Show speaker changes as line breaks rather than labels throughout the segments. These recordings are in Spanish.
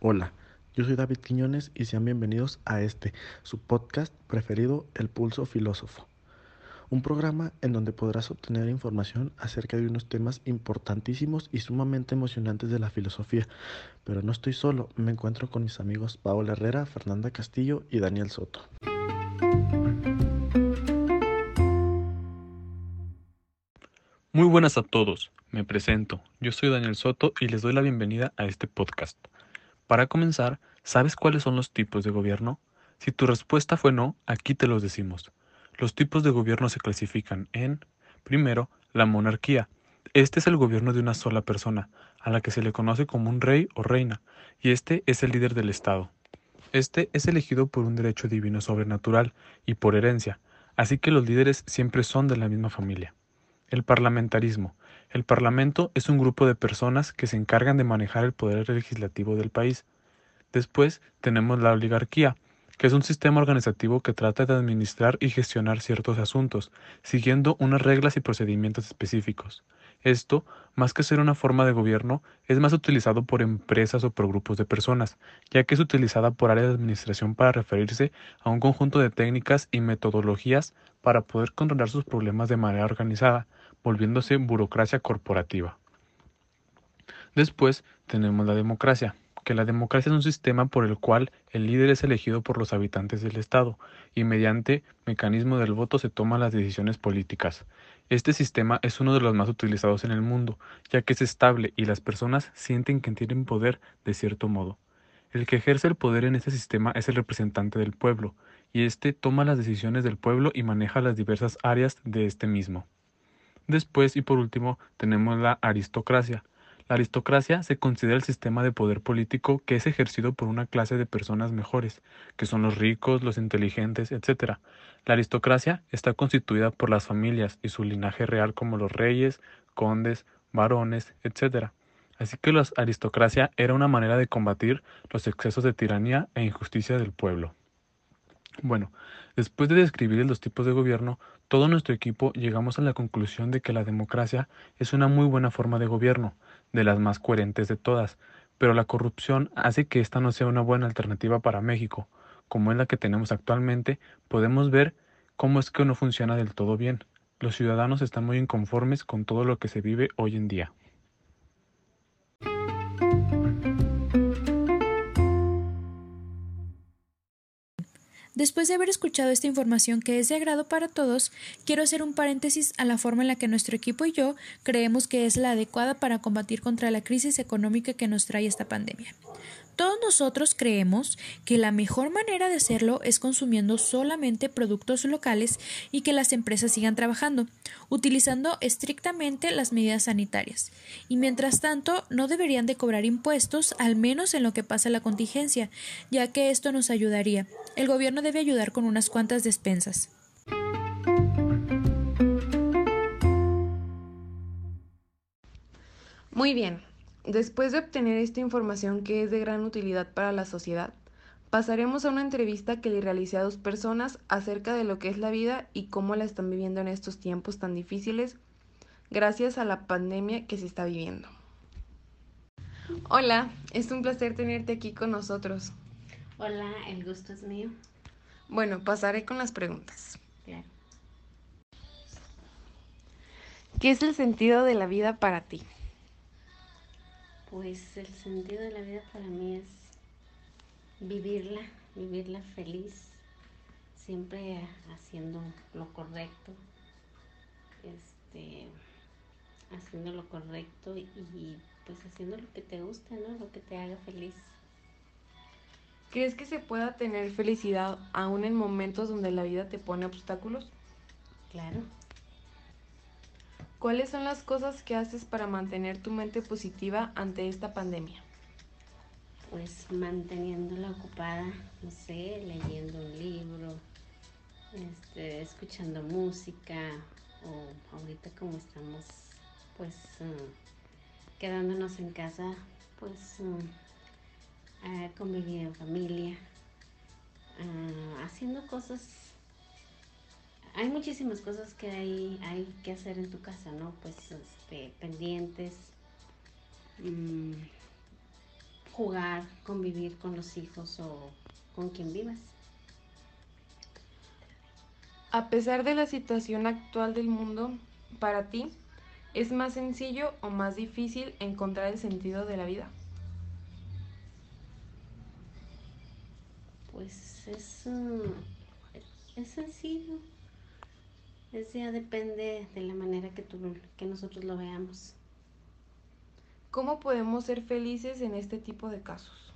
Hola, yo soy David Quiñones y sean bienvenidos a este, su podcast preferido, El Pulso Filósofo. Un programa en donde podrás obtener información acerca de unos temas importantísimos y sumamente emocionantes de la filosofía. Pero no estoy solo, me encuentro con mis amigos Paola Herrera, Fernanda Castillo y Daniel Soto.
Muy buenas a todos, me presento, yo soy Daniel Soto y les doy la bienvenida a este podcast. Para comenzar, ¿sabes cuáles son los tipos de gobierno? Si tu respuesta fue no, aquí te los decimos. Los tipos de gobierno se clasifican en, primero, la monarquía. Este es el gobierno de una sola persona, a la que se le conoce como un rey o reina, y este es el líder del Estado. Este es elegido por un derecho divino sobrenatural y por herencia, así que los líderes siempre son de la misma familia. El parlamentarismo el Parlamento es un grupo de personas que se encargan de manejar el poder legislativo del país. Después tenemos la oligarquía, que es un sistema organizativo que trata de administrar y gestionar ciertos asuntos, siguiendo unas reglas y procedimientos específicos. Esto, más que ser una forma de gobierno, es más utilizado por empresas o por grupos de personas, ya que es utilizada por áreas de administración para referirse a un conjunto de técnicas y metodologías para poder controlar sus problemas de manera organizada, volviéndose burocracia corporativa. Después tenemos la democracia, que la democracia es un sistema por el cual el líder es elegido por los habitantes del Estado y mediante mecanismo del voto se toman las decisiones políticas. Este sistema es uno de los más utilizados en el mundo, ya que es estable y las personas sienten que tienen poder de cierto modo. El que ejerce el poder en este sistema es el representante del pueblo, y éste toma las decisiones del pueblo y maneja las diversas áreas de este mismo. Después y por último tenemos la aristocracia. La aristocracia se considera el sistema de poder político que es ejercido por una clase de personas mejores, que son los ricos, los inteligentes, etc. La aristocracia está constituida por las familias y su linaje real como los reyes, condes, varones, etc. Así que la aristocracia era una manera de combatir los excesos de tiranía e injusticia del pueblo. Bueno, después de describir los tipos de gobierno, todo nuestro equipo llegamos a la conclusión de que la democracia es una muy buena forma de gobierno, de las más coherentes de todas, pero la corrupción hace que esta no sea una buena alternativa para México. Como es la que tenemos actualmente, podemos ver cómo es que no funciona del todo bien. Los ciudadanos están muy inconformes con todo lo que se vive hoy en día.
Después de haber escuchado esta información que es de agrado para todos, quiero hacer un paréntesis a la forma en la que nuestro equipo y yo creemos que es la adecuada para combatir contra la crisis económica que nos trae esta pandemia. Todos nosotros creemos que la mejor manera de hacerlo es consumiendo solamente productos locales y que las empresas sigan trabajando, utilizando estrictamente las medidas sanitarias. Y mientras tanto, no deberían de cobrar impuestos, al menos en lo que pasa la contingencia, ya que esto nos ayudaría. El gobierno debe ayudar con unas cuantas despensas.
Muy bien, Después de obtener esta información que es de gran utilidad para la sociedad, pasaremos a una entrevista que le realicé a dos personas acerca de lo que es la vida y cómo la están viviendo en estos tiempos tan difíciles gracias a la pandemia que se está viviendo. Hola, es un placer tenerte aquí con nosotros.
Hola, el gusto es mío.
Bueno, pasaré con las preguntas.
Claro.
¿Qué es el sentido de la vida para ti?
Pues el sentido de la vida para mí es vivirla, vivirla feliz, siempre haciendo lo correcto, este, haciendo lo correcto y, pues haciendo lo que te guste, ¿no? Lo que te haga feliz.
¿Crees que se pueda tener felicidad aún en momentos donde la vida te pone obstáculos?
Claro.
¿Cuáles son las cosas que haces para mantener tu mente positiva ante esta pandemia?
Pues manteniéndola ocupada, no sé, leyendo un libro, este, escuchando música o ahorita como estamos pues uh, quedándonos en casa, pues uh, a convivir en familia, haciendo cosas hay muchísimas cosas que hay, hay que hacer en tu casa, ¿no? Pues este, pendientes, mm, jugar, convivir con los hijos o con quien vivas.
A pesar de la situación actual del mundo, para ti, ¿es más sencillo o más difícil encontrar el sentido de la vida?
Pues es, uh, es sencillo. Es ya depende de la manera que, tú, que nosotros lo veamos.
¿Cómo podemos ser felices en este tipo de casos?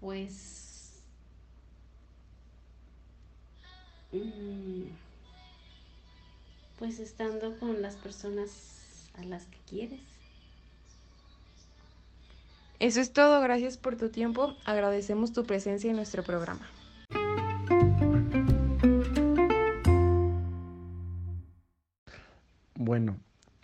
Pues... Mm, pues estando con las personas a las que quieres.
Eso es todo, gracias por tu tiempo, agradecemos tu presencia en nuestro programa.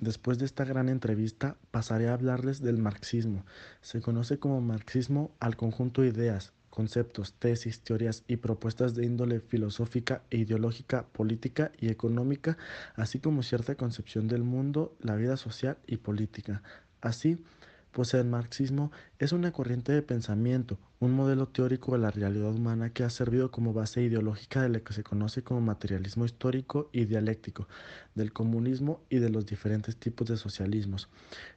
Después de esta gran entrevista pasaré a hablarles del marxismo. Se conoce como marxismo al conjunto de ideas, conceptos, tesis, teorías y propuestas de índole filosófica e ideológica, política y económica, así como cierta concepción del mundo, la vida social y política. Así, pues el marxismo es una corriente de pensamiento, un modelo teórico de la realidad humana que ha servido como base ideológica de lo que se conoce como materialismo histórico y dialéctico, del comunismo y de los diferentes tipos de socialismos.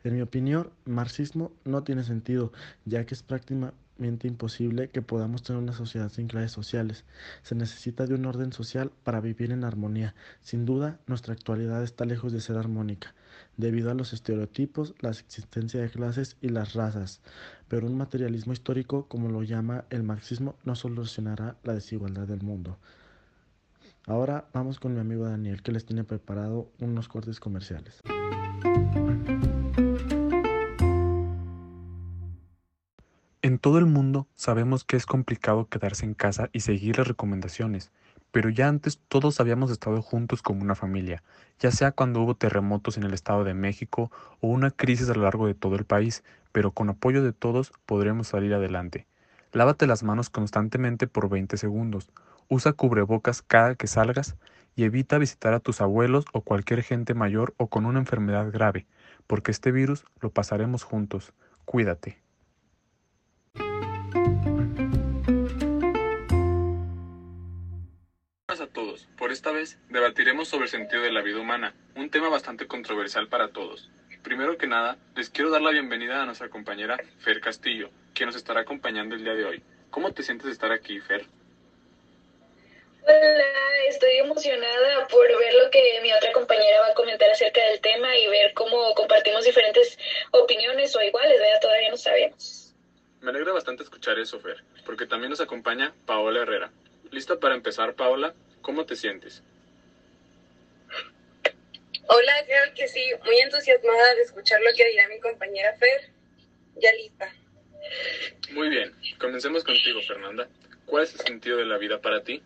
En mi opinión, marxismo no tiene sentido, ya que es prácticamente imposible que podamos tener una sociedad sin clases sociales. Se necesita de un orden social para vivir en armonía. Sin duda, nuestra actualidad está lejos de ser armónica debido a los estereotipos, la existencia de clases y las razas. Pero un materialismo histórico, como lo llama el marxismo, no solucionará la desigualdad del mundo. Ahora vamos con mi amigo Daniel, que les tiene preparado unos cortes comerciales.
En todo el mundo sabemos que es complicado quedarse en casa y seguir las recomendaciones, pero ya antes todos habíamos estado juntos como una familia, ya sea cuando hubo terremotos en el Estado de México o una crisis a lo largo de todo el país, pero con apoyo de todos podremos salir adelante. Lávate las manos constantemente por 20 segundos, usa cubrebocas cada que salgas y evita visitar a tus abuelos o cualquier gente mayor o con una enfermedad grave, porque este virus lo pasaremos juntos. Cuídate. Esta vez debatiremos sobre el sentido de la vida humana, un tema bastante controversial para todos. Primero que nada, les quiero dar la bienvenida a nuestra compañera Fer Castillo, quien nos estará acompañando el día de hoy. ¿Cómo te sientes de estar aquí, Fer?
Hola, estoy emocionada por ver lo que mi otra compañera va a comentar acerca del tema y ver cómo compartimos diferentes opiniones o iguales, ¿verdad? Todavía no sabemos.
Me alegra bastante escuchar eso, Fer, porque también nos acompaña Paola Herrera, ¿Lista para empezar, Paola? ¿Cómo te sientes?
Hola, creo que sí, muy entusiasmada de escuchar lo que dirá mi compañera Fer. Ya lista.
Muy bien, comencemos contigo, Fernanda. ¿Cuál es el sentido de la vida para ti?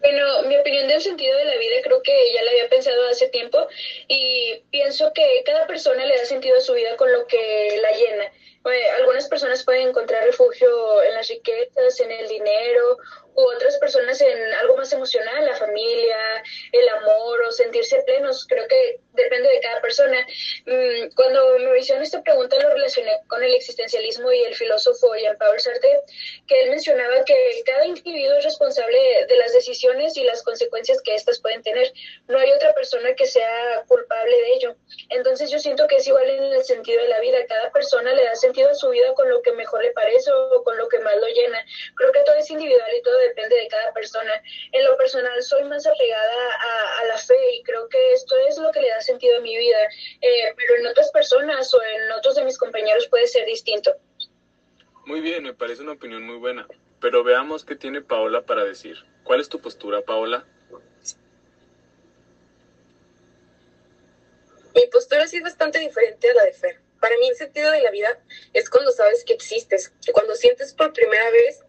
Bueno, mi opinión del sentido de la vida creo que ya la había pensado hace tiempo y pienso que cada persona le da sentido a su vida con lo que la llena. Eh, algunas personas pueden encontrar refugio en las riquezas, en el dinero, u otras personas en algo más emocional, la familia, el amor o sentirse plenos. Creo que depende de cada persona. Mm, cuando me hicieron esta pregunta lo relacioné con el existencialismo y el filósofo Jean-Paul Sartre, que él mencionaba que cada individuo es responsable de las decisiones y las consecuencias que éstas pueden tener. No hay otra persona que sea culpable de ello. Entonces yo siento que es igual en el sentido de la vida. Cada persona le da sentido a su vida con lo que mejor le parece o con lo que más lo llena. Creo que todo es individual y todo depende de cada persona. En lo personal soy más apegada a, la fe y creo que esto es lo que le da sentido a mi vida, eh, pero en otras personas o en otros de mis compañeros puede ser distinto.
Muy bien, me parece una opinión muy buena, pero veamos qué tiene Paola para decir. ¿Cuál es tu postura, Paola?
Mi postura sí es bastante diferente a la de Fer. Para mí el sentido de la vida es cuando sabes que existes, cuando sientes por primera vez,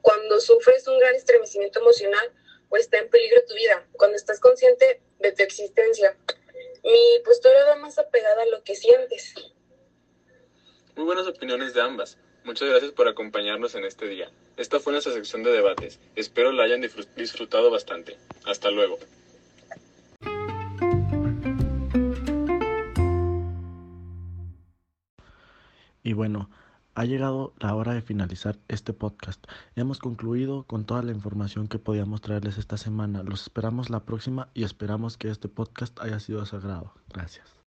cuando sufres un gran estremecimiento emocional o está en peligro tu vida. Cuando estás consciente de tu existencia, mi postura va más apegada a lo que sientes.
Muy buenas opiniones de ambas. Muchas gracias por acompañarnos en este día. Esta fue nuestra sección de debates. Espero la hayan disfrutado bastante. Hasta luego.
Y bueno, ha llegado la hora de finalizar este podcast. Hemos concluido con toda la información que podíamos traerles esta semana. Los esperamos la próxima y esperamos que este podcast haya sido de su agrado. Gracias.